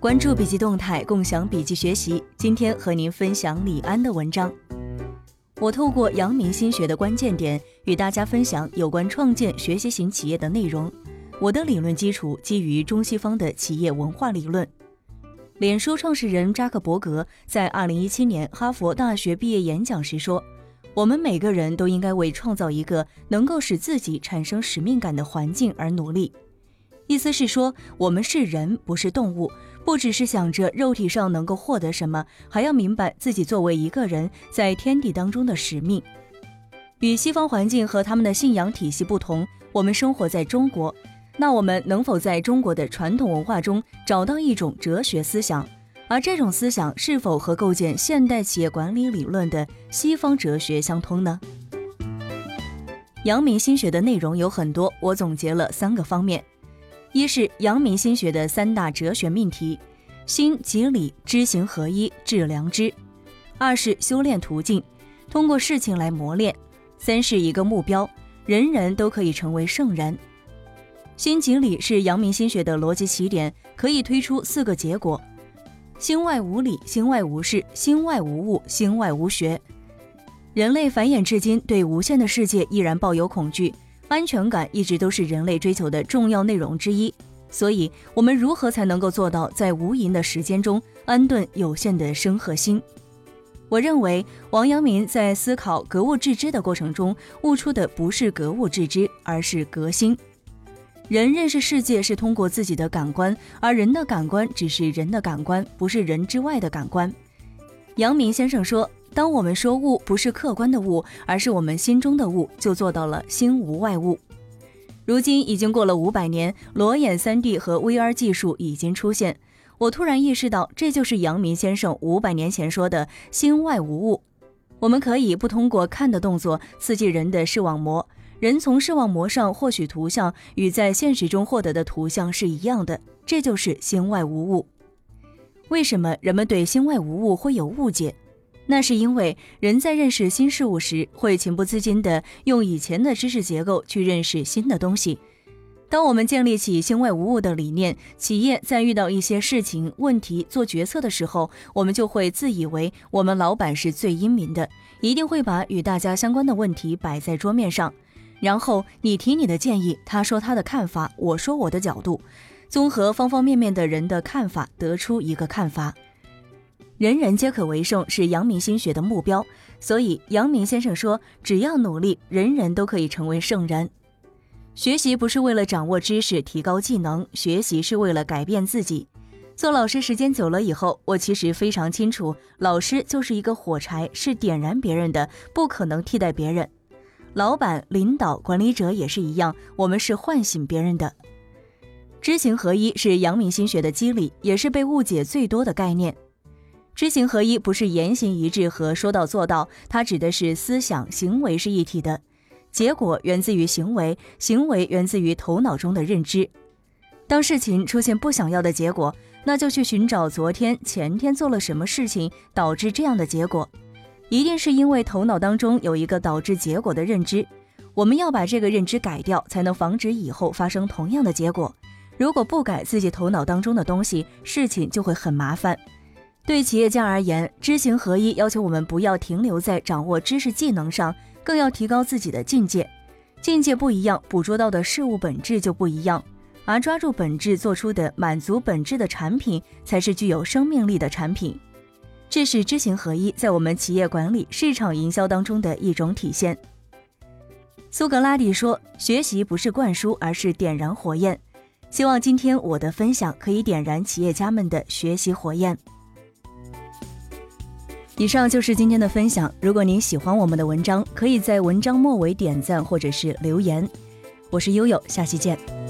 关注笔记动态，共享笔记学习。今天和您分享李安的文章。我透过阳明心学的关键点，与大家分享有关创建学习型企业的内容。我的理论基础基于中西方的企业文化理论。脸书创始人扎克伯格在2017年哈佛大学毕业演讲时说：“我们每个人都应该为创造一个能够使自己产生使命感的环境而努力。”意思是说，我们是人，不是动物，不只是想着肉体上能够获得什么，还要明白自己作为一个人在天地当中的使命。与西方环境和他们的信仰体系不同，我们生活在中国。那我们能否在中国的传统文化中找到一种哲学思想？而这种思想是否和构建现代企业管理理论的西方哲学相通呢？阳明心学的内容有很多，我总结了三个方面：一是阳明心学的三大哲学命题：心、即理、知行合一、致良知；二是修炼途径，通过事情来磨练；三是一个目标，人人都可以成为圣人。心即理是阳明心学的逻辑起点，可以推出四个结果：心外无理，心外无事，心外无物，心外无学。人类繁衍至今，对无限的世界依然抱有恐惧，安全感一直都是人类追求的重要内容之一。所以，我们如何才能够做到在无垠的时间中安顿有限的生和心？我认为，王阳明在思考格物致知的过程中，悟出的不是格物致知，而是革新。人认识世界是通过自己的感官，而人的感官只是人的感官，不是人之外的感官。阳明先生说：“当我们说物不是客观的物，而是我们心中的物，就做到了心无外物。”如今已经过了五百年，裸眼 3D 和 VR 技术已经出现，我突然意识到，这就是阳明先生五百年前说的“心外无物”。我们可以不通过看的动作刺激人的视网膜。人从视网膜上获取图像，与在现实中获得的图像是一样的，这就是心外无物。为什么人们对心外无物会有误解？那是因为人在认识新事物时，会情不自禁地用以前的知识结构去认识新的东西。当我们建立起心外无物的理念，企业在遇到一些事情、问题做决策的时候，我们就会自以为我们老板是最英明的，一定会把与大家相关的问题摆在桌面上。然后你提你的建议，他说他的看法，我说我的角度，综合方方面面的人的看法，得出一个看法。人人皆可为圣是阳明心学的目标，所以阳明先生说，只要努力，人人都可以成为圣人。学习不是为了掌握知识、提高技能，学习是为了改变自己。做老师时间久了以后，我其实非常清楚，老师就是一个火柴，是点燃别人的，不可能替代别人。老板、领导、管理者也是一样，我们是唤醒别人的。知行合一是阳明心学的机理，也是被误解最多的概念。知行合一不是言行一致和说到做到，它指的是思想、行为是一体的，结果源自于行为，行为源自于头脑中的认知。当事情出现不想要的结果，那就去寻找昨天、前天做了什么事情导致这样的结果。一定是因为头脑当中有一个导致结果的认知，我们要把这个认知改掉，才能防止以后发生同样的结果。如果不改自己头脑当中的东西，事情就会很麻烦。对企业家而言，知行合一要求我们不要停留在掌握知识技能上，更要提高自己的境界。境界不一样，捕捉到的事物本质就不一样。而抓住本质做出的满足本质的产品，才是具有生命力的产品。这是知行合一在我们企业管理、市场营销当中的一种体现。苏格拉底说：“学习不是灌输，而是点燃火焰。”希望今天我的分享可以点燃企业家们的学习火焰。以上就是今天的分享。如果您喜欢我们的文章，可以在文章末尾点赞或者是留言。我是悠悠，下期见。